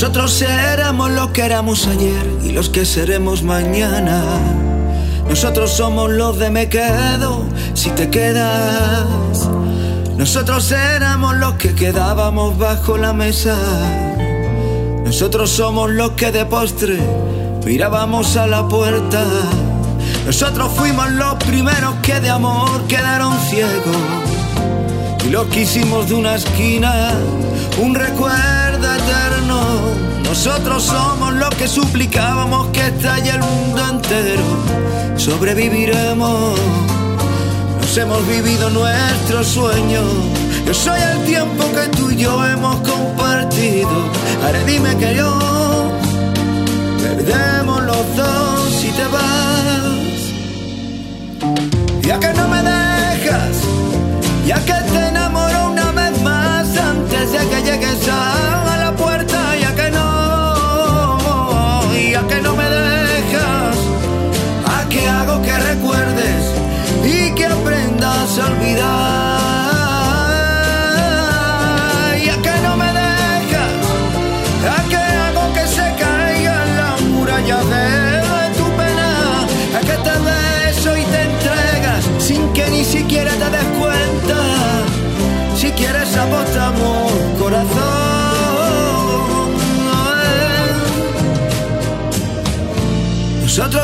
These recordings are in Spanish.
Nosotros éramos los que éramos ayer y los que seremos mañana. Nosotros somos los de me quedo si te quedas. Nosotros éramos los que quedábamos bajo la mesa. Nosotros somos los que de postre mirábamos a la puerta. Nosotros fuimos los primeros que de amor quedaron ciegos. Y los que hicimos de una esquina un recuerdo. Nosotros somos los que suplicábamos que estalle el mundo entero. Sobreviviremos, nos hemos vivido nuestro sueño. Yo soy el tiempo que tú y yo hemos compartido. Ahora dime que yo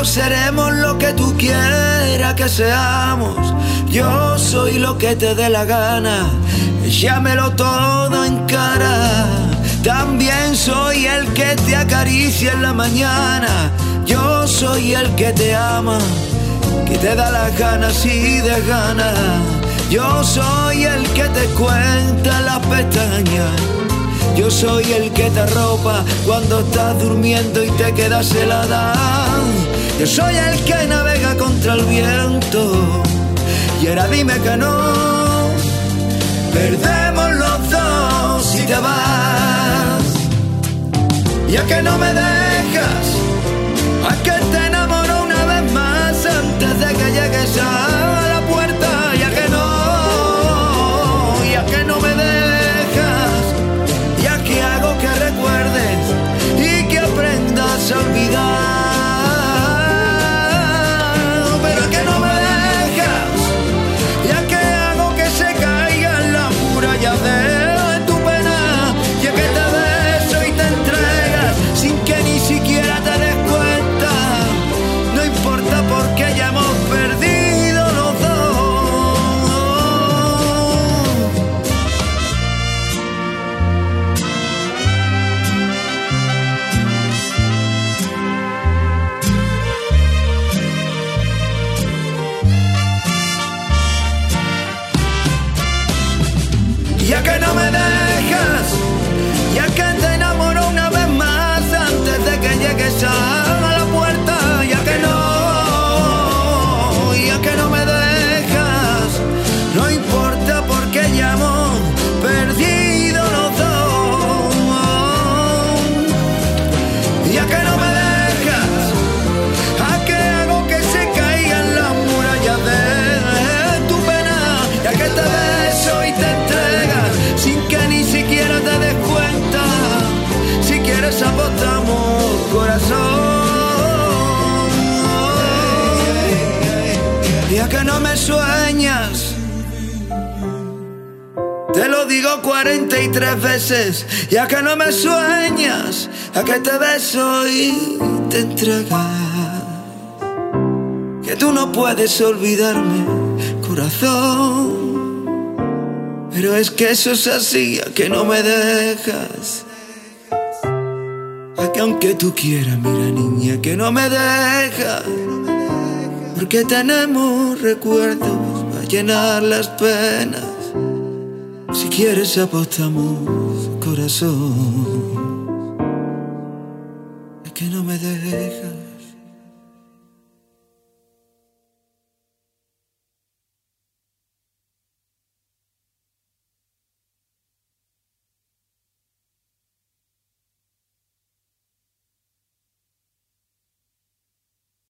seremos lo que tú quieras que seamos. Yo soy lo que te dé la gana. Llámelo todo en cara. También soy el que te acaricia en la mañana. Yo soy el que te ama, que te da las ganas y de ganas. Yo soy el que te cuenta las pestañas. Yo soy el que te arropa cuando estás durmiendo y te quedas helada. Yo soy el que navega contra el viento. Y ahora dime que no. Perdemos los dos si te vas. Ya que no me dejas, a que te enamoro una vez más antes de que llegues a Ya que no me sueñas. Te lo digo 43 veces, ya que no me sueñas, a que te beso y te entregas. Que tú no puedes olvidarme, corazón. Pero es que eso es así, a que no me dejas. A que aunque tú quieras, mira niña, que no me dejas. Porque tenemos recuerdos para llenar las penas. Si quieres apostamos, corazón. A que no me dejas.